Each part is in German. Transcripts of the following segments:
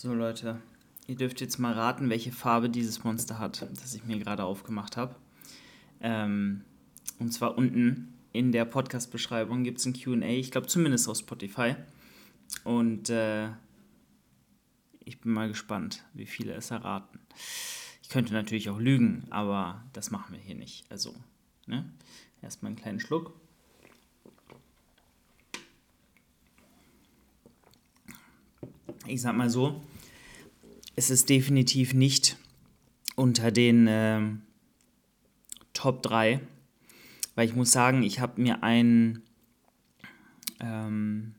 So Leute, ihr dürft jetzt mal raten, welche Farbe dieses Monster hat, das ich mir gerade aufgemacht habe. Ähm, und zwar unten in der Podcast-Beschreibung gibt es ein QA, ich glaube zumindest auf Spotify. Und äh, ich bin mal gespannt, wie viele es erraten. Ich könnte natürlich auch lügen, aber das machen wir hier nicht. Also, ne? Erstmal einen kleinen Schluck. Ich sag mal so, es ist definitiv nicht unter den äh, Top 3, weil ich muss sagen, ich habe mir einen, ähm,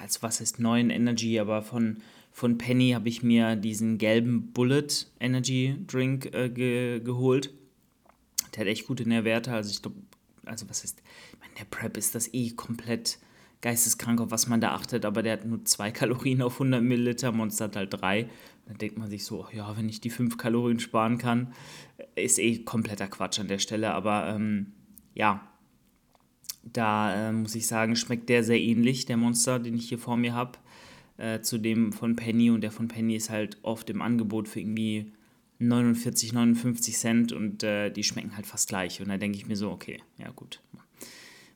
also was heißt neuen Energy, aber von, von Penny habe ich mir diesen gelben Bullet Energy Drink äh, ge geholt. Der hat echt gute Nährwerte, also ich glaube, also was heißt, ich meine, der Prep ist das eh komplett geisteskrank, auf was man da achtet, aber der hat nur zwei Kalorien auf 100 Milliliter, Monster hat halt drei. Dann denkt man sich so, ja, wenn ich die fünf Kalorien sparen kann, ist eh kompletter Quatsch an der Stelle, aber ähm, ja, da äh, muss ich sagen, schmeckt der sehr ähnlich, der Monster, den ich hier vor mir habe, äh, zu dem von Penny und der von Penny ist halt oft im Angebot für irgendwie 49, 59 Cent und äh, die schmecken halt fast gleich und da denke ich mir so, okay, ja gut,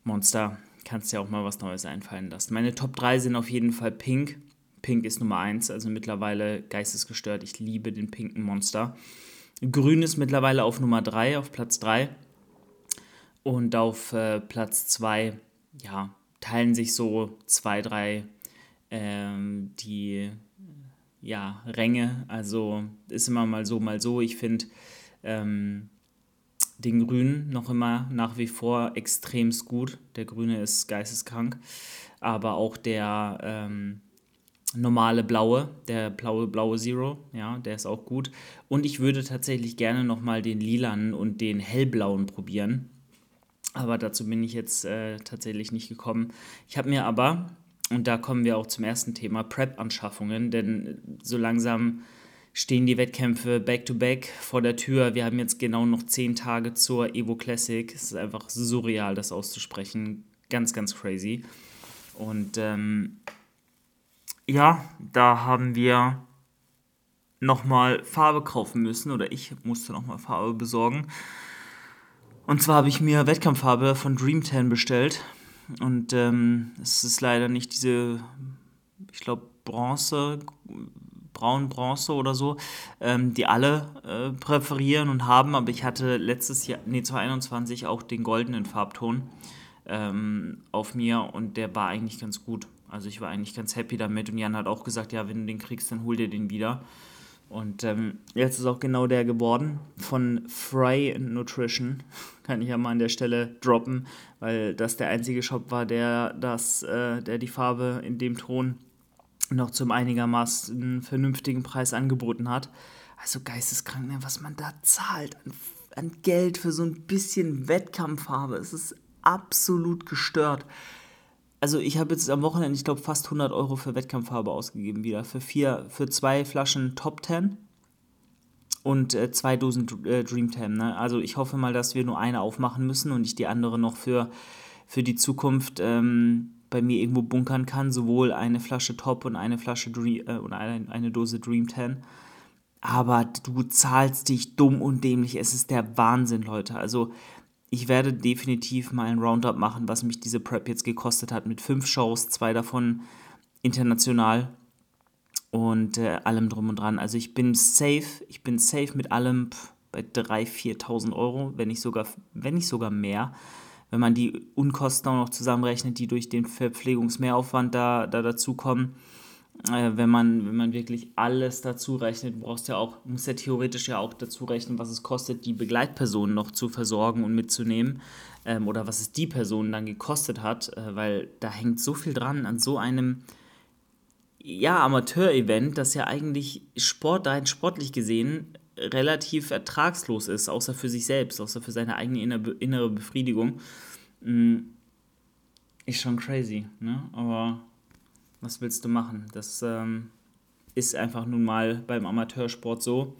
Monster kannst dir auch mal was Neues einfallen lassen. Meine Top 3 sind auf jeden Fall Pink. Pink ist Nummer 1, also mittlerweile geistesgestört. Ich liebe den pinken Monster. Grün ist mittlerweile auf Nummer 3, auf Platz 3. Und auf äh, Platz 2, ja, teilen sich so zwei, drei ähm, die ja, Ränge. Also ist immer mal so, mal so. Ich finde, ähm, den Grünen noch immer nach wie vor extremst gut. Der Grüne ist geisteskrank. Aber auch der ähm, normale blaue, der blaue, blaue Zero, ja, der ist auch gut. Und ich würde tatsächlich gerne nochmal den lilanen und den hellblauen probieren. Aber dazu bin ich jetzt äh, tatsächlich nicht gekommen. Ich habe mir aber, und da kommen wir auch zum ersten Thema, Prep-Anschaffungen, denn so langsam stehen die Wettkämpfe back-to-back -back vor der Tür. Wir haben jetzt genau noch zehn Tage zur Evo Classic. Es ist einfach surreal, das auszusprechen. Ganz, ganz crazy. Und ähm, ja, da haben wir nochmal Farbe kaufen müssen oder ich musste nochmal Farbe besorgen. Und zwar habe ich mir Wettkampffarbe von Dream 10 bestellt. Und ähm, es ist leider nicht diese, ich glaube, Bronze, Braun, Bronze oder so, ähm, die alle äh, präferieren und haben, aber ich hatte letztes Jahr, nee, 2021 auch den goldenen Farbton ähm, auf mir und der war eigentlich ganz gut. Also ich war eigentlich ganz happy damit und Jan hat auch gesagt, ja, wenn du den kriegst, dann hol dir den wieder. Und ähm, jetzt ist auch genau der geworden von Fry Nutrition. Kann ich ja mal an der Stelle droppen, weil das der einzige Shop war, der, das, äh, der die Farbe in dem Ton noch zum einigermaßen vernünftigen Preis angeboten hat. Also geisteskrank, ne, was man da zahlt an, an Geld für so ein bisschen Wettkampffarbe. Es ist absolut gestört. Also ich habe jetzt am Wochenende, ich glaube, fast 100 Euro für Wettkampffarbe ausgegeben wieder. Für, vier, für zwei Flaschen Top 10 und äh, zwei Dosen äh, Dream 10. Ne? Also ich hoffe mal, dass wir nur eine aufmachen müssen und ich die andere noch für, für die Zukunft ähm, bei mir irgendwo bunkern kann, sowohl eine Flasche Top und eine Flasche Dream, äh, und eine, eine Dose Dream 10. Aber du zahlst dich dumm und dämlich. Es ist der Wahnsinn, Leute. Also ich werde definitiv mal ein Roundup machen, was mich diese Prep jetzt gekostet hat, mit fünf Shows, zwei davon international und äh, allem drum und dran. Also ich bin safe, ich bin safe mit allem bei 3.000, 4.000 Euro, wenn nicht sogar, wenn nicht sogar mehr wenn man die Unkosten auch noch zusammenrechnet, die durch den Verpflegungsmehraufwand da, da dazukommen, äh, wenn, man, wenn man wirklich alles dazu rechnet, brauchst ja auch, muss ja theoretisch ja auch dazu rechnen, was es kostet, die Begleitpersonen noch zu versorgen und mitzunehmen ähm, oder was es die Person dann gekostet hat, äh, weil da hängt so viel dran an so einem ja, Amateur-Event, das ja eigentlich Sport, rein sportlich gesehen relativ ertragslos ist, außer für sich selbst, außer für seine eigene innere Befriedigung, mm, ist schon crazy. Ne? Aber was willst du machen? Das ähm, ist einfach nun mal beim Amateursport so.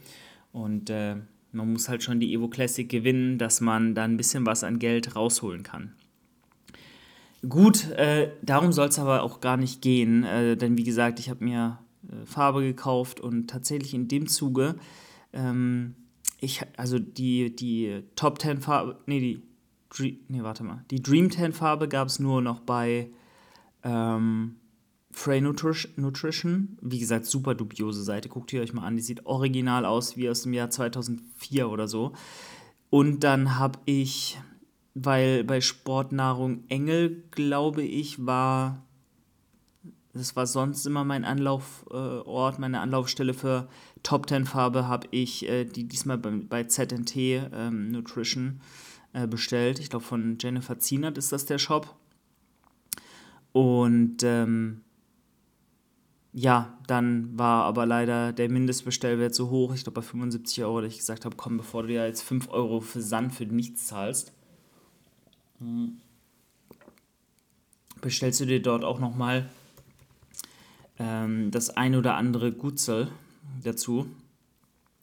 Und äh, man muss halt schon die Evo Classic gewinnen, dass man da ein bisschen was an Geld rausholen kann. Gut, äh, darum soll es aber auch gar nicht gehen, äh, denn wie gesagt, ich habe mir äh, Farbe gekauft und tatsächlich in dem Zuge, ähm, ich, also die, die Top 10 Farbe, nee, die, nee, warte mal, die Dream 10 Farbe gab es nur noch bei ähm, Frey Nutrition. Wie gesagt, super dubiose Seite, guckt ihr euch mal an, die sieht original aus wie aus dem Jahr 2004 oder so. Und dann habe ich, weil bei Sportnahrung Engel, glaube ich, war das war sonst immer mein Anlaufort, meine Anlaufstelle für Top 10 Farbe, habe ich äh, die diesmal bei, bei ZNT ähm, Nutrition äh, bestellt. Ich glaube, von Jennifer Zienert ist das der Shop. Und ähm, ja, dann war aber leider der Mindestbestellwert so hoch, ich glaube bei 75 Euro, dass ich gesagt habe, komm, bevor du ja jetzt 5 Euro für Sand für nichts zahlst, hm, bestellst du dir dort auch nochmal ähm, das ein oder andere Gutzel dazu.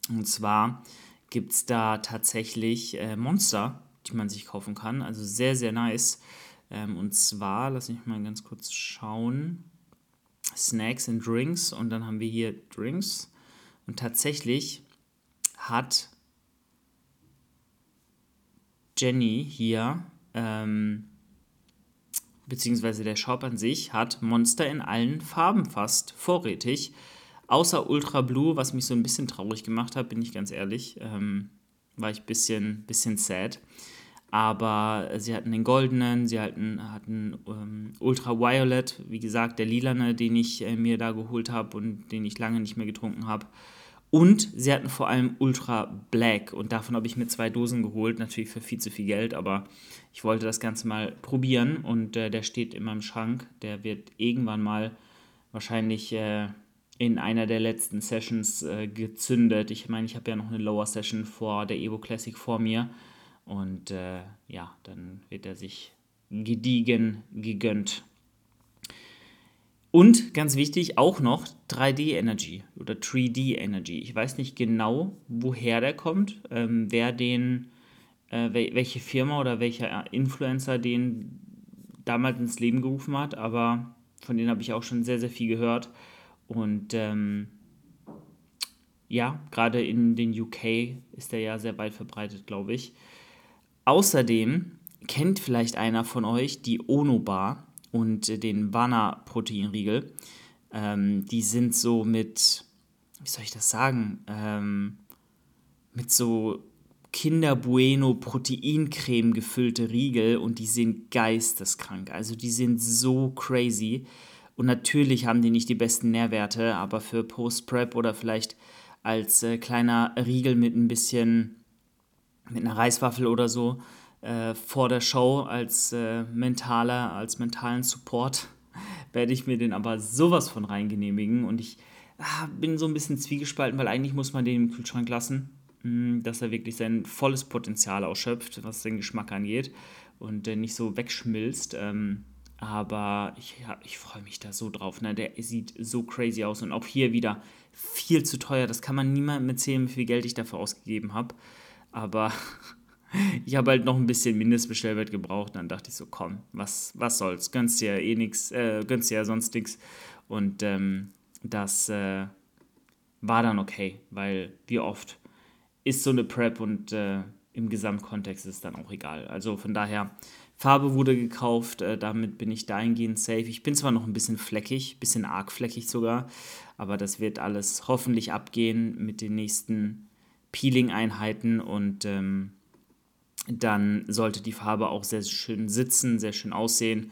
Und zwar gibt es da tatsächlich äh, Monster, die man sich kaufen kann. Also sehr, sehr nice. Ähm, und zwar, lass mich mal ganz kurz schauen. Snacks and Drinks. Und dann haben wir hier Drinks. Und tatsächlich hat Jenny hier ähm, beziehungsweise der Shop an sich hat Monster in allen Farben fast vorrätig. Außer Ultra Blue, was mich so ein bisschen traurig gemacht hat, bin ich ganz ehrlich. Ähm, war ich ein bisschen, bisschen sad. Aber sie hatten den goldenen, sie hatten, hatten ähm, Ultra Violet, wie gesagt, der lilane, den ich äh, mir da geholt habe und den ich lange nicht mehr getrunken habe. Und sie hatten vor allem Ultra Black und davon habe ich mir zwei Dosen geholt, natürlich für viel zu viel Geld, aber ich wollte das Ganze mal probieren und äh, der steht in meinem Schrank. Der wird irgendwann mal wahrscheinlich äh, in einer der letzten Sessions äh, gezündet. Ich meine, ich habe ja noch eine Lower Session vor der Evo Classic vor mir und äh, ja, dann wird er sich gediegen gegönnt. Und ganz wichtig auch noch 3D Energy oder 3D Energy. Ich weiß nicht genau, woher der kommt, ähm, wer den, äh, welche Firma oder welcher Influencer den damals ins Leben gerufen hat, aber von denen habe ich auch schon sehr, sehr viel gehört. Und ähm, ja, gerade in den UK ist der ja sehr weit verbreitet, glaube ich. Außerdem kennt vielleicht einer von euch die Ono Bar und den Vana-Proteinriegel. Ähm, die sind so mit, wie soll ich das sagen, ähm, mit so Kinder Bueno Proteincreme gefüllte Riegel und die sind geisteskrank. Also die sind so crazy. Und natürlich haben die nicht die besten Nährwerte, aber für Post-Prep oder vielleicht als äh, kleiner Riegel mit ein bisschen, mit einer Reiswaffel oder so, äh, vor der Show als äh, mentaler, als mentalen Support werde ich mir den aber sowas von reingenehmigen und ich ah, bin so ein bisschen zwiegespalten, weil eigentlich muss man den im Kühlschrank lassen, mh, hm, dass er wirklich sein volles Potenzial ausschöpft, was den Geschmack angeht und äh, nicht so wegschmilzt. Ähm, aber ich, ja, ich freue mich da so drauf. Ne? Der sieht so crazy aus und auch hier wieder viel zu teuer. Das kann man niemandem erzählen, wie viel Geld ich dafür ausgegeben habe. Aber ich habe halt noch ein bisschen Mindestbestellwert gebraucht. Dann dachte ich so, komm, was, was soll's? Gönnst dir eh nichts, äh, gönnst dir ja sonst nichts. Und ähm, das äh, war dann okay, weil wie oft ist so eine Prep und äh, im Gesamtkontext ist es dann auch egal. Also von daher, Farbe wurde gekauft, äh, damit bin ich dahingehend safe. Ich bin zwar noch ein bisschen fleckig, bisschen arg fleckig sogar, aber das wird alles hoffentlich abgehen mit den nächsten Peeling-Einheiten und ähm, dann sollte die Farbe auch sehr schön sitzen, sehr schön aussehen.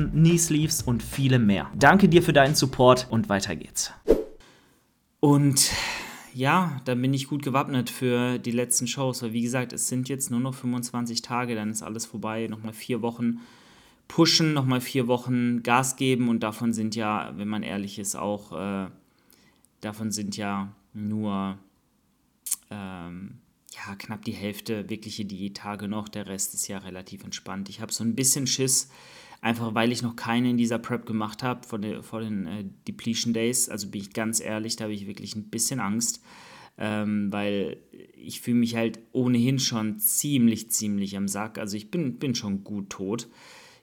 Hosen, Knee Sleeves und viele mehr. Danke dir für deinen Support und weiter geht's. Und ja, dann bin ich gut gewappnet für die letzten Shows, weil wie gesagt, es sind jetzt nur noch 25 Tage, dann ist alles vorbei, nochmal vier Wochen pushen, nochmal vier Wochen Gas geben und davon sind ja, wenn man ehrlich ist, auch äh, davon sind ja nur ähm, ja, knapp die Hälfte wirkliche Diättage noch. Der Rest ist ja relativ entspannt. Ich habe so ein bisschen Schiss, einfach weil ich noch keine in dieser Prep gemacht habe vor, den, vor den äh, Depletion Days. Also bin ich ganz ehrlich, da habe ich wirklich ein bisschen Angst, ähm, weil ich fühle mich halt ohnehin schon ziemlich, ziemlich am Sack. Also ich bin, bin schon gut tot.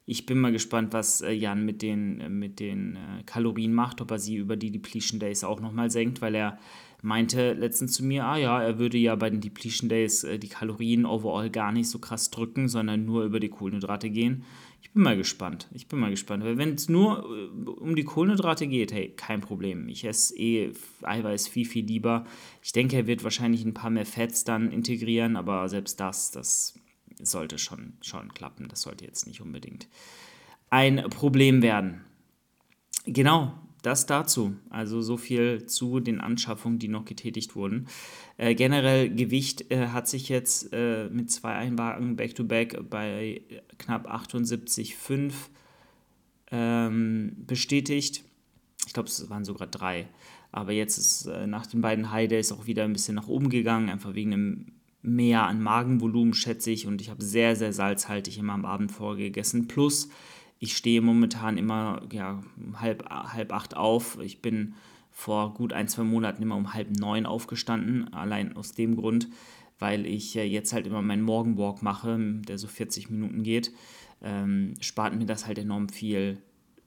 Ich bin mal gespannt, was äh, Jan mit den, mit den äh, Kalorien macht, ob er sie über die Depletion Days auch nochmal senkt, weil er meinte letztens zu mir, ah ja, er würde ja bei den Depletion Days äh, die Kalorien overall gar nicht so krass drücken, sondern nur über die Kohlenhydrate gehen. Ich bin mal gespannt. Ich bin mal gespannt. Weil wenn es nur äh, um die Kohlenhydrate geht, hey, kein Problem. Ich esse eh Eiweiß viel, viel lieber. Ich denke, er wird wahrscheinlich ein paar mehr Fats dann integrieren, aber selbst das, das sollte schon, schon klappen. Das sollte jetzt nicht unbedingt ein Problem werden. Genau, das dazu. Also so viel zu den Anschaffungen, die noch getätigt wurden. Äh, generell Gewicht äh, hat sich jetzt äh, mit zwei Einwagen back-to-back bei knapp 78,5 ähm, bestätigt. Ich glaube, es waren sogar drei. Aber jetzt ist äh, nach den beiden High Days auch wieder ein bisschen nach oben gegangen, einfach wegen einem Mehr an Magenvolumen, schätze ich. Und ich habe sehr, sehr salzhaltig immer am Abend vorgegessen. Plus ich stehe momentan immer ja, halb, halb acht auf. Ich bin vor gut ein, zwei Monaten immer um halb neun aufgestanden, allein aus dem Grund, weil ich jetzt halt immer meinen Morgenwalk mache, der so 40 Minuten geht. Ähm, spart mir das halt enorm viel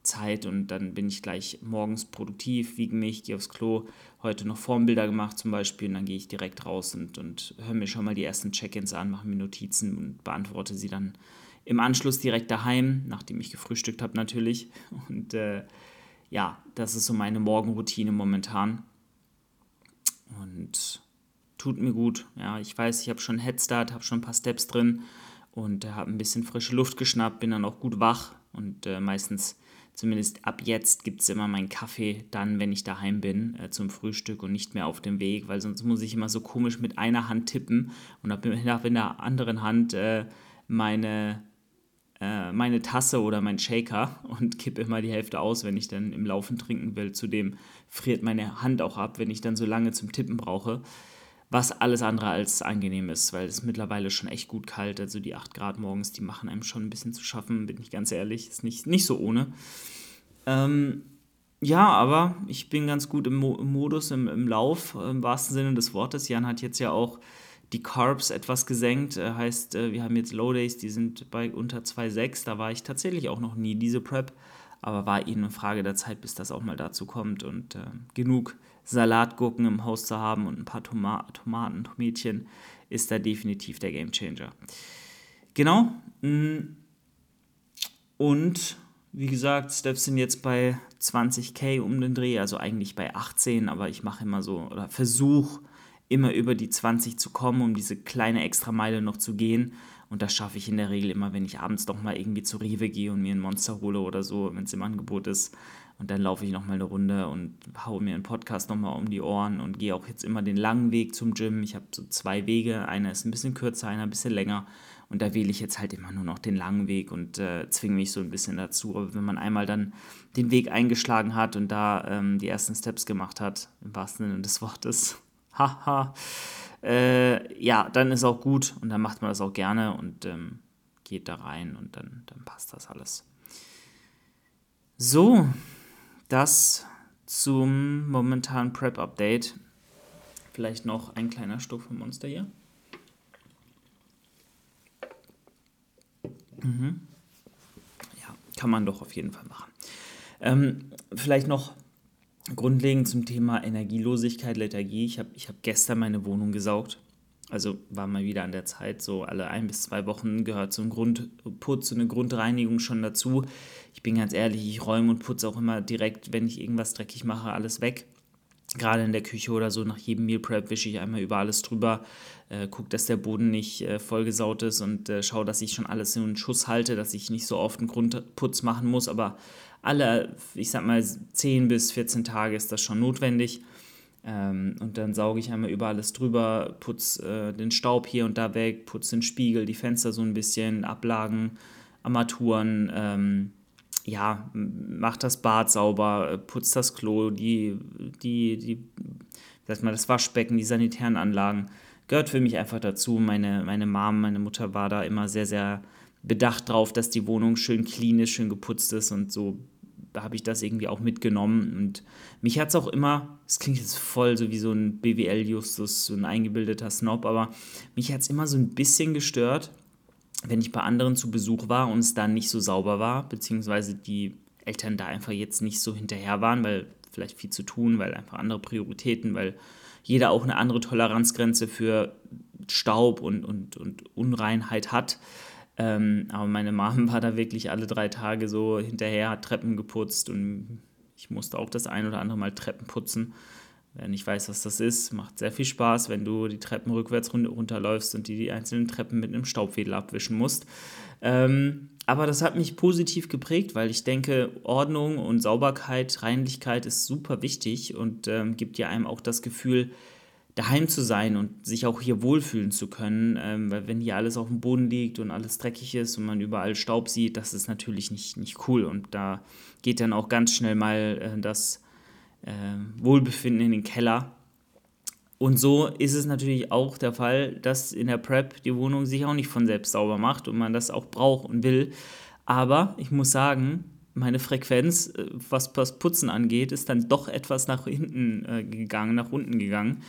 Zeit und dann bin ich gleich morgens produktiv, wiege mich, gehe aufs Klo, heute noch Formbilder gemacht zum Beispiel und dann gehe ich direkt raus und, und höre mir schon mal die ersten Check-ins an, mache mir Notizen und beantworte sie dann im Anschluss direkt daheim, nachdem ich gefrühstückt habe natürlich. Und äh, ja, das ist so meine Morgenroutine momentan. Und tut mir gut. Ja, ich weiß, ich habe schon Headstart, habe schon ein paar Steps drin und äh, habe ein bisschen frische Luft geschnappt, bin dann auch gut wach und äh, meistens, zumindest ab jetzt, gibt es immer meinen Kaffee dann, wenn ich daheim bin, äh, zum Frühstück und nicht mehr auf dem Weg, weil sonst muss ich immer so komisch mit einer Hand tippen und habe in der anderen Hand äh, meine äh, meine Tasse oder mein Shaker und kippe immer die Hälfte aus, wenn ich dann im Laufen trinken will. Zudem friert meine Hand auch ab, wenn ich dann so lange zum Tippen brauche. Was alles andere als angenehm ist, weil es mittlerweile schon echt gut kalt. Also die 8 Grad morgens, die machen einem schon ein bisschen zu schaffen, bin ich ganz ehrlich. Ist nicht, nicht so ohne. Ähm, ja, aber ich bin ganz gut im, Mo im Modus, im, im Lauf, im wahrsten Sinne des Wortes. Jan hat jetzt ja auch die Carbs etwas gesenkt. Äh, heißt, äh, wir haben jetzt Low Days, die sind bei unter 2,6. Da war ich tatsächlich auch noch nie diese Prep, aber war eben eine Frage der Zeit, bis das auch mal dazu kommt. Und äh, genug Salatgurken im Haus zu haben und ein paar Toma Tomaten, Tomätchen ist da definitiv der Game Changer. Genau. Mm. Und wie gesagt, Steps sind jetzt bei 20k um den Dreh, also eigentlich bei 18, aber ich mache immer so oder versuche immer über die 20 zu kommen, um diese kleine Extrameile noch zu gehen. Und das schaffe ich in der Regel immer, wenn ich abends doch mal irgendwie zu Rewe gehe und mir ein Monster hole oder so, wenn es im Angebot ist. Und dann laufe ich nochmal eine Runde und haue mir einen Podcast nochmal um die Ohren und gehe auch jetzt immer den langen Weg zum Gym. Ich habe so zwei Wege. Einer ist ein bisschen kürzer, einer ein bisschen länger. Und da wähle ich jetzt halt immer nur noch den langen Weg und äh, zwinge mich so ein bisschen dazu. Aber wenn man einmal dann den Weg eingeschlagen hat und da ähm, die ersten Steps gemacht hat, im wahrsten Sinne des Wortes, haha, äh, ja, dann ist auch gut und dann macht man das auch gerne und ähm, geht da rein und dann, dann passt das alles. So, das zum momentanen Prep-Update. Vielleicht noch ein kleiner Stuff vom Monster hier. Mhm. Ja, kann man doch auf jeden Fall machen. Ähm, vielleicht noch grundlegend zum Thema Energielosigkeit, Lethargie. Ich habe ich hab gestern meine Wohnung gesaugt. Also war mal wieder an der Zeit, so alle ein bis zwei Wochen gehört so ein Grundputz, so eine Grundreinigung schon dazu. Ich bin ganz ehrlich, ich räume und putze auch immer direkt, wenn ich irgendwas dreckig mache, alles weg. Gerade in der Küche oder so, nach jedem Meal Prep wische ich einmal über alles drüber, äh, gucke, dass der Boden nicht äh, vollgesaut ist und äh, schaue, dass ich schon alles in einen Schuss halte, dass ich nicht so oft einen Grundputz machen muss, aber alle, ich sag mal, 10 bis 14 Tage ist das schon notwendig. Ähm, und dann sauge ich einmal über alles drüber, putze äh, den Staub hier und da weg, putze den Spiegel, die Fenster so ein bisschen, Ablagen, Armaturen, ähm, ja, macht das Bad sauber, putzt das Klo, die, die, die, sag mal, das Waschbecken, die sanitären Anlagen. Gehört für mich einfach dazu. Meine, meine Mom, meine Mutter war da immer sehr, sehr bedacht drauf, dass die Wohnung schön clean ist, schön geputzt ist und so habe ich das irgendwie auch mitgenommen. Und mich hat es auch immer, es klingt jetzt voll so wie so ein BWL-Justus, so ein eingebildeter Snob, aber mich hat es immer so ein bisschen gestört, wenn ich bei anderen zu Besuch war und es dann nicht so sauber war, beziehungsweise die Eltern da einfach jetzt nicht so hinterher waren, weil vielleicht viel zu tun, weil einfach andere Prioritäten, weil jeder auch eine andere Toleranzgrenze für Staub und, und, und Unreinheit hat. Ähm, aber meine Mom war da wirklich alle drei Tage so hinterher, hat Treppen geputzt und ich musste auch das ein oder andere Mal Treppen putzen. Wer nicht weiß, was das ist, macht sehr viel Spaß, wenn du die Treppen rückwärts runterläufst und die, die einzelnen Treppen mit einem Staubwedel abwischen musst. Ähm, aber das hat mich positiv geprägt, weil ich denke, Ordnung und Sauberkeit, Reinlichkeit ist super wichtig und ähm, gibt ja einem auch das Gefühl, daheim zu sein und sich auch hier wohlfühlen zu können. Ähm, weil wenn hier alles auf dem Boden liegt und alles dreckig ist und man überall Staub sieht, das ist natürlich nicht, nicht cool. Und da geht dann auch ganz schnell mal äh, das äh, Wohlbefinden in den Keller. Und so ist es natürlich auch der Fall, dass in der Prep die Wohnung sich auch nicht von selbst sauber macht und man das auch braucht und will. Aber ich muss sagen, meine Frequenz, äh, was das Putzen angeht, ist dann doch etwas nach hinten äh, gegangen, nach unten gegangen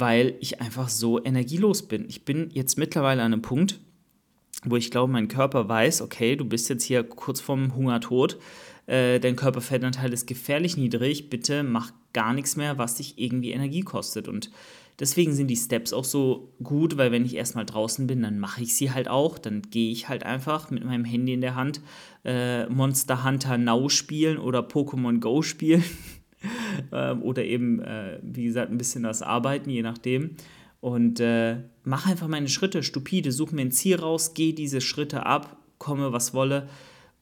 weil ich einfach so energielos bin. Ich bin jetzt mittlerweile an einem Punkt, wo ich glaube, mein Körper weiß, okay, du bist jetzt hier kurz vorm Hungertod, äh, dein Körperfettanteil ist gefährlich niedrig, bitte mach gar nichts mehr, was dich irgendwie Energie kostet. Und deswegen sind die Steps auch so gut, weil wenn ich erstmal draußen bin, dann mache ich sie halt auch. Dann gehe ich halt einfach mit meinem Handy in der Hand äh, Monster Hunter Now spielen oder Pokémon Go spielen. ähm, oder eben, äh, wie gesagt, ein bisschen das Arbeiten, je nachdem. Und äh, mache einfach meine Schritte stupide, suche mir ein Ziel raus, gehe diese Schritte ab, komme, was wolle.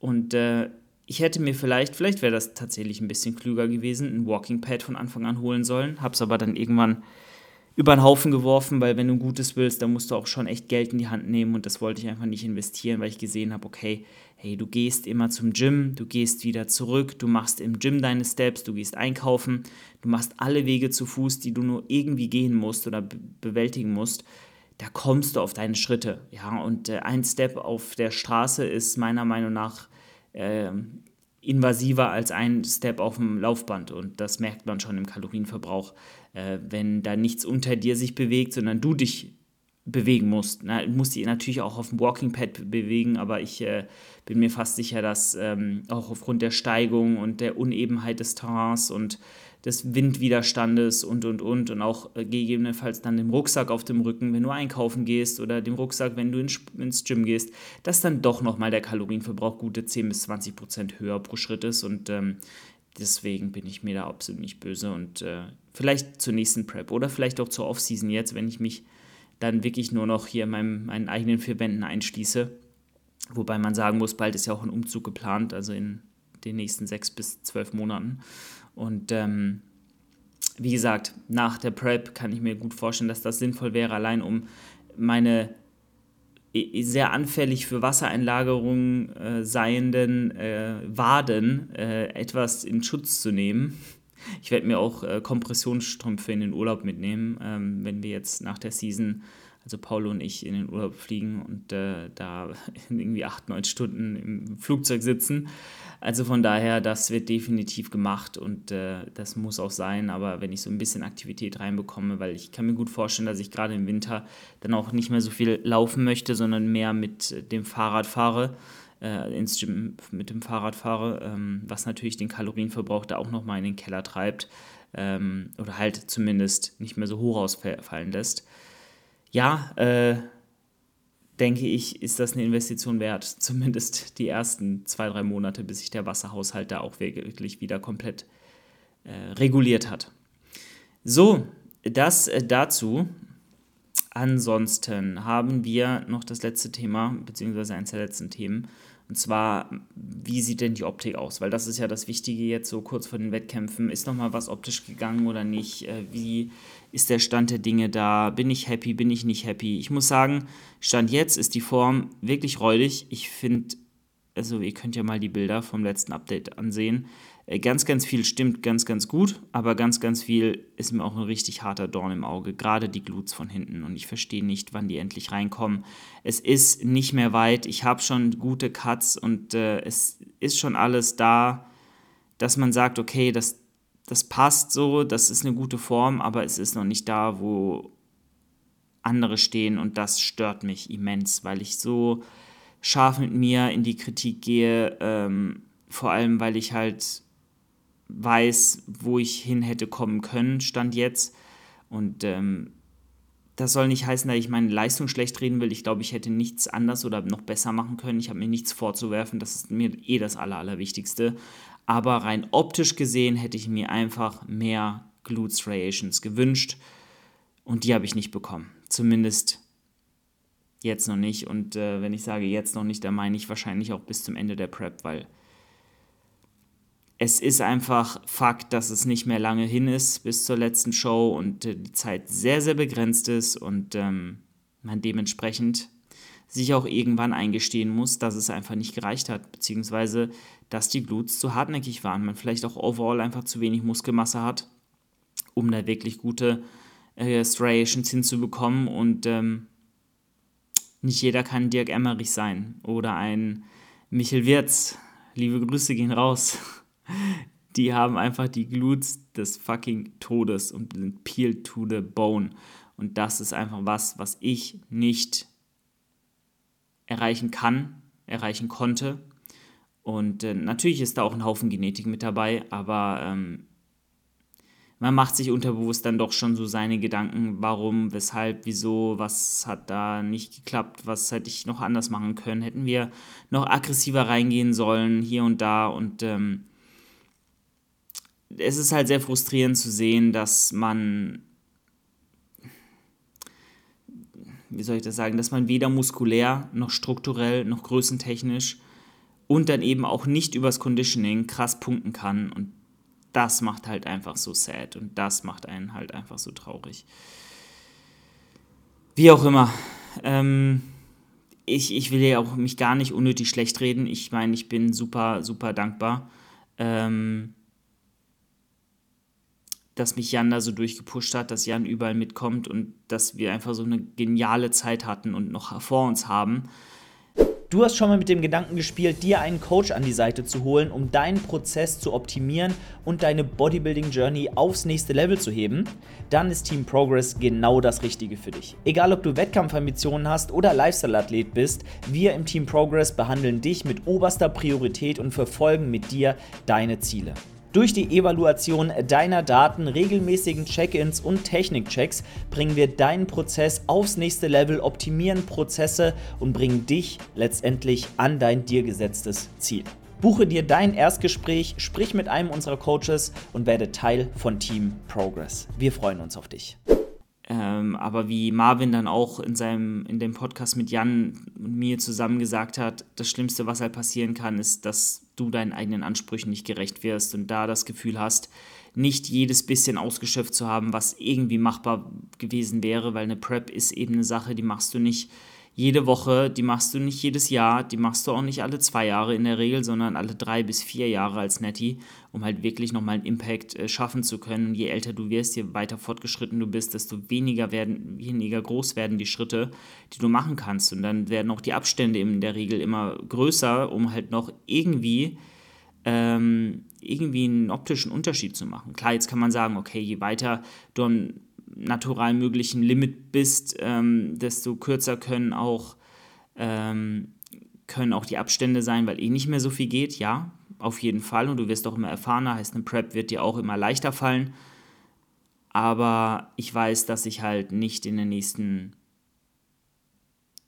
Und äh, ich hätte mir vielleicht, vielleicht wäre das tatsächlich ein bisschen klüger gewesen, ein Walking Pad von Anfang an holen sollen. Hab's aber dann irgendwann über den Haufen geworfen, weil wenn du Gutes willst, dann musst du auch schon echt Geld in die Hand nehmen und das wollte ich einfach nicht investieren, weil ich gesehen habe, okay, hey, du gehst immer zum Gym, du gehst wieder zurück, du machst im Gym deine Steps, du gehst einkaufen, du machst alle Wege zu Fuß, die du nur irgendwie gehen musst oder bewältigen musst. Da kommst du auf deine Schritte, ja, und äh, ein Step auf der Straße ist meiner Meinung nach äh, invasiver als ein Step auf dem Laufband und das merkt man schon im Kalorienverbrauch, äh, wenn da nichts unter dir sich bewegt, sondern du dich bewegen musst. Na, musst dich natürlich auch auf dem Walking Pad bewegen, aber ich äh, bin mir fast sicher, dass ähm, auch aufgrund der Steigung und der Unebenheit des Terrains und des Windwiderstandes und und und und auch äh, gegebenenfalls dann dem Rucksack auf dem Rücken, wenn du einkaufen gehst oder dem Rucksack, wenn du in, ins Gym gehst, dass dann doch nochmal der Kalorienverbrauch gute 10 bis 20 Prozent höher pro Schritt ist und ähm, deswegen bin ich mir da absolut nicht böse und äh, vielleicht zur nächsten Prep oder vielleicht auch zur Offseason jetzt, wenn ich mich dann wirklich nur noch hier in meinem, meinen eigenen vier Wänden einschließe. Wobei man sagen muss, bald ist ja auch ein Umzug geplant, also in den nächsten sechs bis zwölf Monaten. Und ähm, wie gesagt, nach der Prep kann ich mir gut vorstellen, dass das sinnvoll wäre, allein um meine sehr anfällig für Wassereinlagerungen äh, seienden äh, Waden äh, etwas in Schutz zu nehmen. Ich werde mir auch äh, Kompressionsstrümpfe in den Urlaub mitnehmen, ähm, wenn wir jetzt nach der Season also Paul und ich in den Urlaub fliegen und äh, da irgendwie acht, neun Stunden im Flugzeug sitzen. Also von daher, das wird definitiv gemacht und äh, das muss auch sein. Aber wenn ich so ein bisschen Aktivität reinbekomme, weil ich kann mir gut vorstellen, dass ich gerade im Winter dann auch nicht mehr so viel laufen möchte, sondern mehr mit dem Fahrrad fahre, äh, ins Gym mit dem Fahrrad fahre, ähm, was natürlich den Kalorienverbrauch da auch nochmal in den Keller treibt ähm, oder halt zumindest nicht mehr so hoch ausfallen lässt ja, äh, denke ich, ist das eine Investition wert. Zumindest die ersten zwei, drei Monate, bis sich der Wasserhaushalt da auch wirklich wieder komplett äh, reguliert hat. So, das äh, dazu. Ansonsten haben wir noch das letzte Thema, beziehungsweise eines der letzten Themen. Und zwar, wie sieht denn die Optik aus? Weil das ist ja das Wichtige jetzt so kurz vor den Wettkämpfen. Ist nochmal was optisch gegangen oder nicht? Äh, wie ist der Stand der Dinge da? Bin ich happy? Bin ich nicht happy? Ich muss sagen, Stand jetzt ist die Form wirklich räudig. Ich finde also ihr könnt ja mal die Bilder vom letzten Update ansehen. Äh, ganz, ganz viel stimmt ganz, ganz gut, aber ganz, ganz viel ist mir auch ein richtig harter Dorn im Auge. Gerade die Glutes von hinten und ich verstehe nicht, wann die endlich reinkommen. Es ist nicht mehr weit. Ich habe schon gute Cuts und äh, es ist schon alles da, dass man sagt, okay, das, das passt so, das ist eine gute Form, aber es ist noch nicht da, wo andere stehen und das stört mich immens, weil ich so scharf mit mir in die Kritik gehe, ähm, vor allem weil ich halt weiß, wo ich hin hätte kommen können, stand jetzt. Und ähm, das soll nicht heißen, dass ich meine Leistung schlecht reden will. Ich glaube, ich hätte nichts anders oder noch besser machen können. Ich habe mir nichts vorzuwerfen. Das ist mir eh das Aller, Allerwichtigste. Aber rein optisch gesehen hätte ich mir einfach mehr Glute Striations gewünscht. Und die habe ich nicht bekommen. Zumindest jetzt noch nicht. Und äh, wenn ich sage jetzt noch nicht, dann meine ich wahrscheinlich auch bis zum Ende der Prep, weil es ist einfach Fakt, dass es nicht mehr lange hin ist bis zur letzten Show und äh, die Zeit sehr, sehr begrenzt ist und ähm, man dementsprechend sich auch irgendwann eingestehen muss, dass es einfach nicht gereicht hat, beziehungsweise dass die Glutes zu hartnäckig waren, man vielleicht auch overall einfach zu wenig Muskelmasse hat, um da wirklich gute äh, Striations hinzubekommen und ähm, nicht jeder kann Dirk Emmerich sein oder ein Michel Wirz. Liebe Grüße gehen raus. Die haben einfach die Glutes des fucking Todes und sind peeled to the bone. Und das ist einfach was, was ich nicht erreichen kann, erreichen konnte. Und äh, natürlich ist da auch ein Haufen Genetik mit dabei, aber ähm, man macht sich unterbewusst dann doch schon so seine Gedanken, warum, weshalb, wieso, was hat da nicht geklappt, was hätte ich noch anders machen können, hätten wir noch aggressiver reingehen sollen, hier und da. Und ähm, es ist halt sehr frustrierend zu sehen, dass man, wie soll ich das sagen, dass man weder muskulär noch strukturell noch größentechnisch und dann eben auch nicht übers Conditioning krass punkten kann. Und das macht halt einfach so sad und das macht einen halt einfach so traurig. Wie auch immer. Ähm, ich, ich will ja auch mich gar nicht unnötig schlecht reden. Ich meine, ich bin super, super dankbar. Ähm, dass mich Jan da so durchgepusht hat, dass Jan überall mitkommt und dass wir einfach so eine geniale Zeit hatten und noch vor uns haben. Du hast schon mal mit dem Gedanken gespielt, dir einen Coach an die Seite zu holen, um deinen Prozess zu optimieren und deine Bodybuilding Journey aufs nächste Level zu heben? Dann ist Team Progress genau das Richtige für dich. Egal ob du Wettkampfambitionen hast oder Lifestyle-Athlet bist, wir im Team Progress behandeln dich mit oberster Priorität und verfolgen mit dir deine Ziele. Durch die Evaluation deiner Daten, regelmäßigen Check-ins und Technikchecks bringen wir deinen Prozess aufs nächste Level, optimieren Prozesse und bringen dich letztendlich an dein dir gesetztes Ziel. Buche dir dein Erstgespräch, sprich mit einem unserer Coaches und werde Teil von Team Progress. Wir freuen uns auf dich. Ähm, aber wie Marvin dann auch in seinem in dem Podcast mit Jan und mir zusammen gesagt hat, das Schlimmste, was halt passieren kann, ist, dass du deinen eigenen Ansprüchen nicht gerecht wirst und da das Gefühl hast, nicht jedes bisschen ausgeschöpft zu haben, was irgendwie machbar gewesen wäre, weil eine Prep ist eben eine Sache, die machst du nicht jede Woche, die machst du nicht jedes Jahr, die machst du auch nicht alle zwei Jahre in der Regel, sondern alle drei bis vier Jahre als Netty, um halt wirklich nochmal einen Impact äh, schaffen zu können. Je älter du wirst, je weiter fortgeschritten du bist, desto weniger werden, weniger groß werden die Schritte, die du machen kannst. Und dann werden auch die Abstände in der Regel immer größer, um halt noch irgendwie ähm, irgendwie einen optischen Unterschied zu machen. Klar, jetzt kann man sagen, okay, je weiter du am natural möglichen Limit bist, ähm, desto kürzer können auch, ähm, können auch die Abstände sein, weil eh nicht mehr so viel geht, ja, auf jeden Fall. Und du wirst auch immer erfahrener, heißt, eine Prep wird dir auch immer leichter fallen. Aber ich weiß, dass ich halt nicht in den nächsten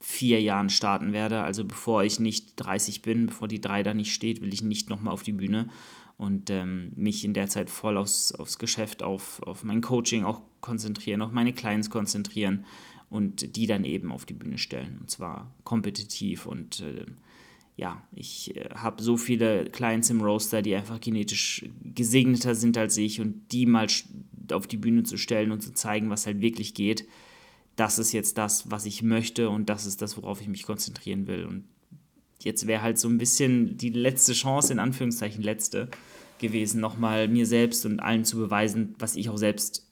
vier Jahren starten werde. Also bevor ich nicht 30 bin, bevor die 3 da nicht steht, will ich nicht nochmal auf die Bühne und ähm, mich in der Zeit voll aufs, aufs Geschäft, auf, auf mein Coaching auch konzentrieren, auf meine Clients konzentrieren und die dann eben auf die Bühne stellen. Und zwar kompetitiv und äh, ja, ich äh, habe so viele Clients im Roaster, die einfach genetisch gesegneter sind als ich und die mal auf die Bühne zu stellen und zu zeigen, was halt wirklich geht, das ist jetzt das, was ich möchte und das ist das, worauf ich mich konzentrieren will. Und jetzt wäre halt so ein bisschen die letzte Chance, in Anführungszeichen letzte, gewesen, nochmal mir selbst und allen zu beweisen, was ich auch selbst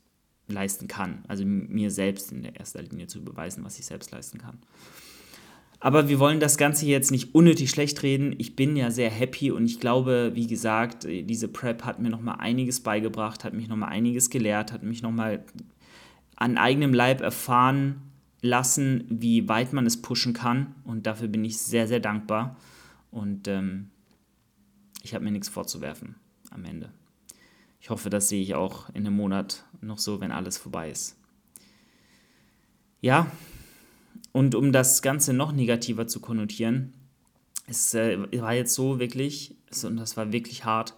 leisten kann. Also mir selbst in der erster Linie zu beweisen, was ich selbst leisten kann. Aber wir wollen das Ganze jetzt nicht unnötig schlecht reden. Ich bin ja sehr happy und ich glaube, wie gesagt, diese Prep hat mir nochmal einiges beigebracht, hat mich nochmal einiges gelehrt, hat mich nochmal an eigenem Leib erfahren lassen, wie weit man es pushen kann. Und dafür bin ich sehr, sehr dankbar. Und ähm, ich habe mir nichts vorzuwerfen am Ende. Ich hoffe, das sehe ich auch in einem Monat noch so, wenn alles vorbei ist. Ja, und um das Ganze noch negativer zu konnotieren, es äh, war jetzt so wirklich, und das war wirklich hart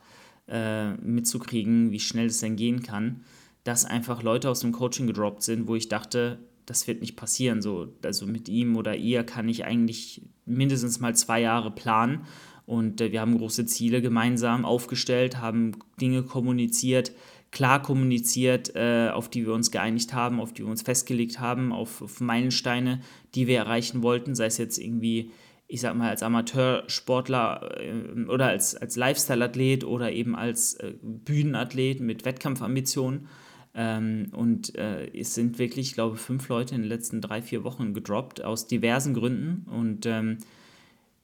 äh, mitzukriegen, wie schnell es denn gehen kann, dass einfach Leute aus dem Coaching gedroppt sind, wo ich dachte, das wird nicht passieren. So, also mit ihm oder ihr kann ich eigentlich mindestens mal zwei Jahre planen. Und äh, wir haben große Ziele gemeinsam aufgestellt, haben Dinge kommuniziert, klar kommuniziert, äh, auf die wir uns geeinigt haben, auf die wir uns festgelegt haben, auf, auf Meilensteine, die wir erreichen wollten, sei es jetzt irgendwie ich sag mal, als Amateursportler äh, oder als, als Lifestyle-Athlet oder eben als äh, Bühnenathlet mit Wettkampfambitionen. Ähm, und äh, es sind wirklich, ich glaube, fünf Leute in den letzten drei, vier Wochen gedroppt, aus diversen Gründen. Und ähm,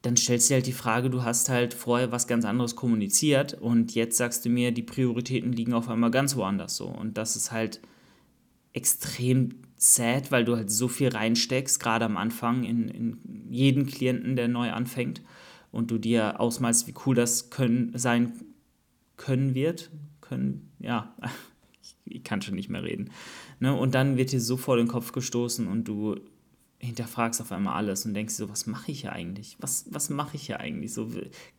dann stellst du dir halt die Frage, du hast halt vorher was ganz anderes kommuniziert und jetzt sagst du mir, die Prioritäten liegen auf einmal ganz woanders so. Und das ist halt extrem sad, weil du halt so viel reinsteckst, gerade am Anfang, in, in jeden Klienten, der neu anfängt und du dir ausmalst, wie cool das können, sein können wird. Können, ja, ich, kann schon nicht mehr reden. Ne? Und dann wird dir so vor den Kopf gestoßen und du hinterfragst auf einmal alles und denkst so, was mache ich hier eigentlich? Was, was mache ich hier eigentlich? So,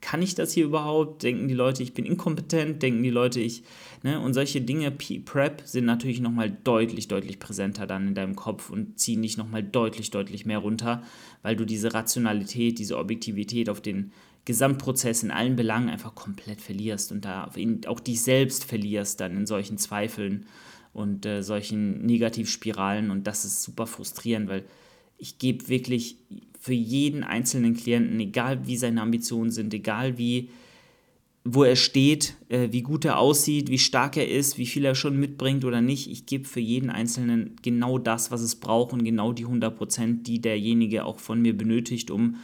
kann ich das hier überhaupt? Denken die Leute, ich bin inkompetent? Denken die Leute, ich, ne? Und solche Dinge, Prep, sind natürlich nochmal deutlich, deutlich präsenter dann in deinem Kopf und ziehen dich nochmal deutlich, deutlich mehr runter, weil du diese Rationalität, diese Objektivität auf den Gesamtprozess in allen Belangen einfach komplett verlierst und da auch dich selbst verlierst dann in solchen Zweifeln und äh, solchen Negativspiralen und das ist super frustrierend, weil ich gebe wirklich für jeden einzelnen Klienten, egal wie seine Ambitionen sind, egal wie, wo er steht, äh, wie gut er aussieht, wie stark er ist, wie viel er schon mitbringt oder nicht, ich gebe für jeden Einzelnen genau das, was es braucht und genau die 100%, die derjenige auch von mir benötigt, um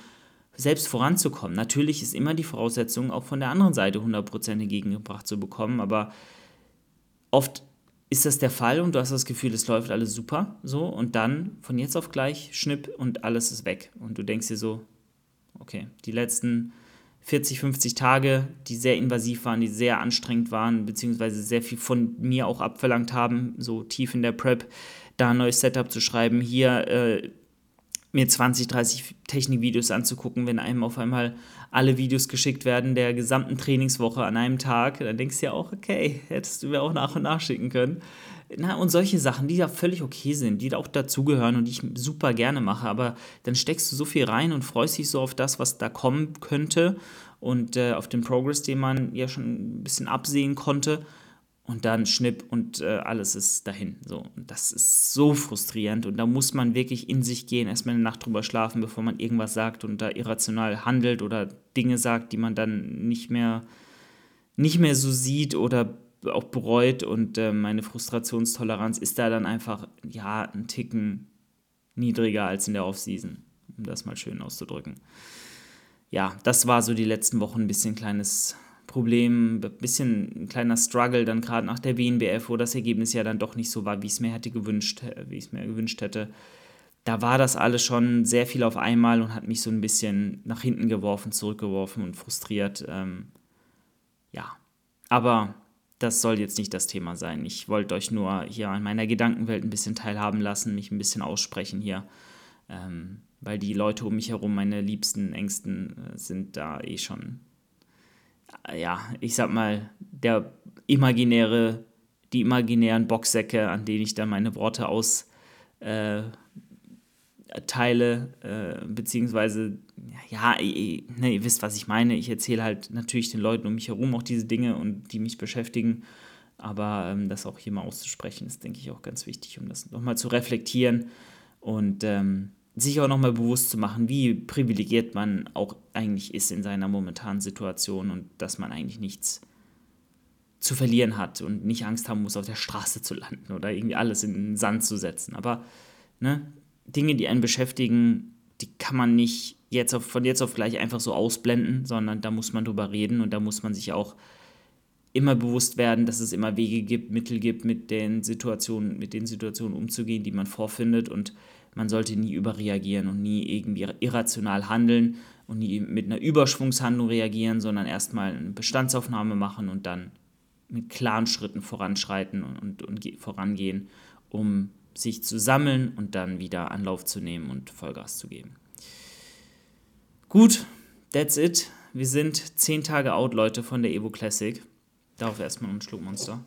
selbst voranzukommen. Natürlich ist immer die Voraussetzung, auch von der anderen Seite 100% entgegengebracht zu bekommen, aber oft ist das der Fall und du hast das Gefühl, es läuft alles super, so und dann von jetzt auf gleich Schnipp und alles ist weg und du denkst dir so, okay, die letzten 40, 50 Tage, die sehr invasiv waren, die sehr anstrengend waren, beziehungsweise sehr viel von mir auch abverlangt haben, so tief in der Prep, da ein neues Setup zu schreiben, hier äh, mir 20, 30 Technikvideos anzugucken, wenn einem auf einmal alle Videos geschickt werden der gesamten Trainingswoche an einem Tag, dann denkst du ja auch, okay, hättest du mir auch nach und nach schicken können. Na, und solche Sachen, die ja völlig okay sind, die da auch dazugehören und die ich super gerne mache, aber dann steckst du so viel rein und freust dich so auf das, was da kommen könnte und äh, auf den Progress, den man ja schon ein bisschen absehen konnte und dann Schnipp und äh, alles ist dahin. So, und das ist so frustrierend und da muss man wirklich in sich gehen, erstmal eine Nacht drüber schlafen, bevor man irgendwas sagt und da irrational handelt oder Dinge sagt, die man dann nicht mehr, nicht mehr so sieht oder auch bereut und äh, meine Frustrationstoleranz ist da dann einfach, ja, ein Ticken niedriger als in der Offseason, um das mal schön auszudrücken. Ja, das war so die letzten Wochen ein bisschen kleines Problem, ein bisschen ein kleiner Struggle dann gerade nach der WNBF, wo das Ergebnis ja dann doch nicht so war, wie ich es mir gewünscht, mir gewünscht hätte. Da war das alles schon sehr viel auf einmal und hat mich so ein bisschen nach hinten geworfen, zurückgeworfen und frustriert. Ähm, ja, aber das soll jetzt nicht das Thema sein. Ich wollte euch nur hier an meiner Gedankenwelt ein bisschen teilhaben lassen, mich ein bisschen aussprechen hier. Ähm, weil die Leute um mich herum, meine liebsten, engsten, äh, sind da eh schon ja, ich sag mal, der imaginäre, die imaginären Boxsäcke, an denen ich dann meine Worte austeile, äh, beziehungsweise, ja, ihr, ne, ihr wisst, was ich meine. Ich erzähle halt natürlich den Leuten um mich herum auch diese Dinge und die mich beschäftigen. Aber ähm, das auch hier mal auszusprechen, ist, denke ich, auch ganz wichtig, um das nochmal zu reflektieren. Und ähm, sich auch nochmal bewusst zu machen, wie privilegiert man auch eigentlich ist in seiner momentanen Situation und dass man eigentlich nichts zu verlieren hat und nicht Angst haben muss, auf der Straße zu landen oder irgendwie alles in den Sand zu setzen. Aber ne, Dinge, die einen beschäftigen, die kann man nicht jetzt auf, von jetzt auf gleich einfach so ausblenden, sondern da muss man drüber reden und da muss man sich auch immer bewusst werden, dass es immer Wege gibt, Mittel gibt, mit den Situationen, mit den Situationen umzugehen, die man vorfindet und man sollte nie überreagieren und nie irgendwie irrational handeln und nie mit einer Überschwungshandlung reagieren, sondern erstmal eine Bestandsaufnahme machen und dann mit klaren Schritten voranschreiten und, und, und vorangehen, um sich zu sammeln und dann wieder Anlauf zu nehmen und Vollgas zu geben. Gut, that's it. Wir sind zehn Tage out, Leute, von der Evo Classic. Darauf erstmal einen Schluck Monster.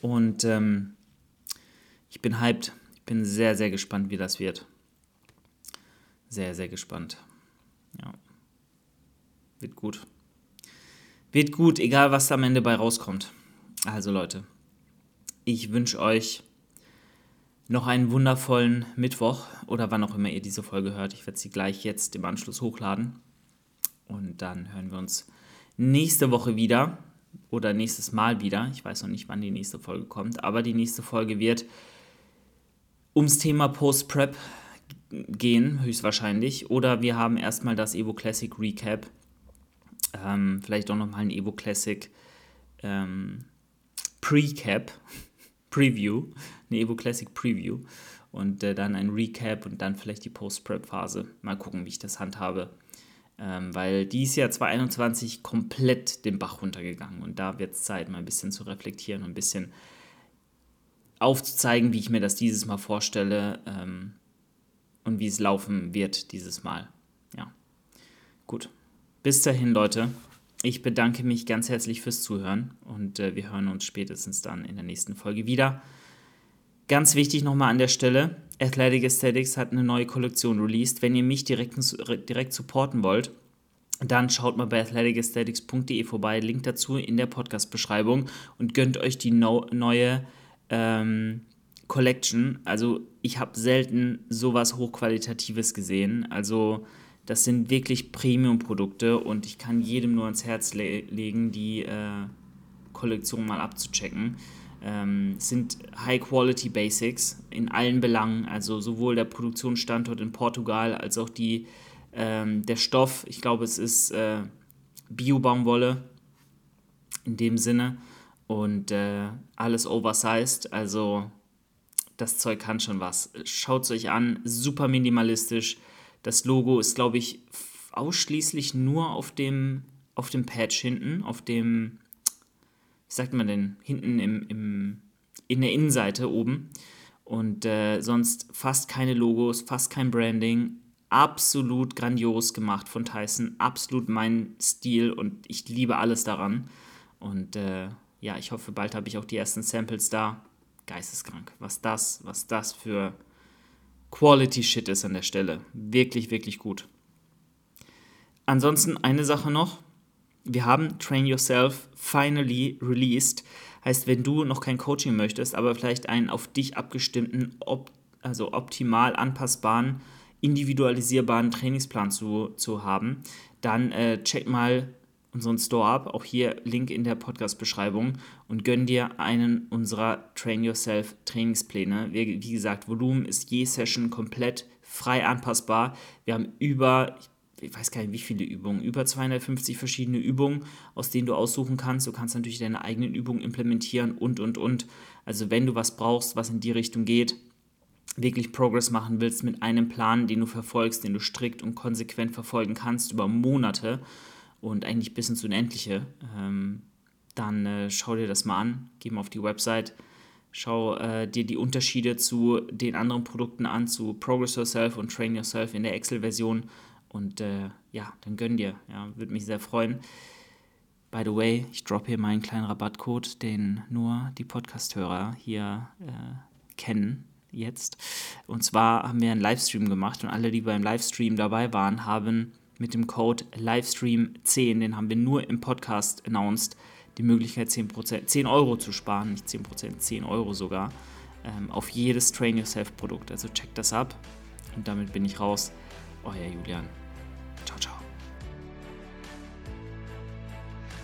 Und ähm, bin hyped. Ich bin sehr, sehr gespannt, wie das wird. Sehr, sehr gespannt. Ja. Wird gut. Wird gut, egal was am Ende bei rauskommt. Also Leute, ich wünsche euch noch einen wundervollen Mittwoch oder wann auch immer ihr diese Folge hört. Ich werde sie gleich jetzt im Anschluss hochladen. Und dann hören wir uns nächste Woche wieder oder nächstes Mal wieder. Ich weiß noch nicht, wann die nächste Folge kommt, aber die nächste Folge wird ums Thema Post-Prep gehen, höchstwahrscheinlich. Oder wir haben erstmal das Evo Classic Recap. Ähm, vielleicht auch nochmal ein Evo Classic ähm, Pre-Cap, Preview, eine Evo Classic Preview. Und äh, dann ein Recap und dann vielleicht die Post-Prep-Phase. Mal gucken, wie ich das handhabe. Ähm, weil dies Jahr 2021 komplett den Bach runtergegangen und da wird es Zeit, mal ein bisschen zu reflektieren und ein bisschen aufzuzeigen, wie ich mir das dieses Mal vorstelle ähm, und wie es laufen wird dieses Mal. Ja, gut. Bis dahin, Leute. Ich bedanke mich ganz herzlich fürs Zuhören und äh, wir hören uns spätestens dann in der nächsten Folge wieder. Ganz wichtig nochmal an der Stelle, Athletic Aesthetics hat eine neue Kollektion released. Wenn ihr mich direkt, direkt supporten wollt, dann schaut mal bei athleticesthetics.de vorbei. Link dazu in der Podcast-Beschreibung und gönnt euch die no neue ähm, Collection. Also ich habe selten sowas Hochqualitatives gesehen. Also das sind wirklich Premium-Produkte und ich kann jedem nur ans Herz le legen, die äh, Kollektion mal abzuchecken ähm, sind High-Quality Basics in allen Belangen, also sowohl der Produktionsstandort in Portugal als auch die, ähm, der Stoff. Ich glaube, es ist äh, Bio-Baumwolle in dem Sinne und äh, alles oversized, also das Zeug kann schon was. Schaut es euch an, super minimalistisch. Das Logo ist, glaube ich, ausschließlich nur auf dem, auf dem Patch hinten, auf dem wie sagt man denn, hinten im, im, in der Innenseite oben. Und äh, sonst fast keine Logos, fast kein Branding. Absolut grandios gemacht von Tyson. Absolut mein Stil und ich liebe alles daran. Und äh, ja, ich hoffe, bald habe ich auch die ersten Samples da. Geisteskrank. Was das, was das für Quality Shit ist an der Stelle. Wirklich, wirklich gut. Ansonsten eine Sache noch wir haben Train Yourself finally released. Heißt, wenn du noch kein Coaching möchtest, aber vielleicht einen auf dich abgestimmten, op also optimal anpassbaren, individualisierbaren Trainingsplan zu, zu haben, dann äh, check mal unseren Store ab. Auch hier Link in der Podcast-Beschreibung und gönn dir einen unserer Train Yourself Trainingspläne. Wie, wie gesagt, Volumen ist je Session komplett frei anpassbar. Wir haben über, ich ich weiß gar nicht, wie viele Übungen, über 250 verschiedene Übungen, aus denen du aussuchen kannst. Du kannst natürlich deine eigenen Übungen implementieren und, und, und. Also wenn du was brauchst, was in die Richtung geht, wirklich Progress machen willst mit einem Plan, den du verfolgst, den du strikt und konsequent verfolgen kannst über Monate und eigentlich bis ins Unendliche, ähm, dann äh, schau dir das mal an, geh mal auf die Website, schau äh, dir die Unterschiede zu den anderen Produkten an, zu Progress Yourself und Train Yourself in der Excel-Version und äh, ja, dann gönn dir. Ja, würde mich sehr freuen. By the way, ich droppe hier meinen kleinen Rabattcode, den nur die Podcast-Hörer hier äh, kennen jetzt. Und zwar haben wir einen Livestream gemacht und alle, die beim Livestream dabei waren, haben mit dem Code Livestream10, den haben wir nur im Podcast announced, die Möglichkeit 10%, 10 Euro zu sparen, nicht 10%, 10 Euro sogar, ähm, auf jedes Train Yourself Produkt. Also check das ab und damit bin ich raus. Euer Julian. Ciao, ciao.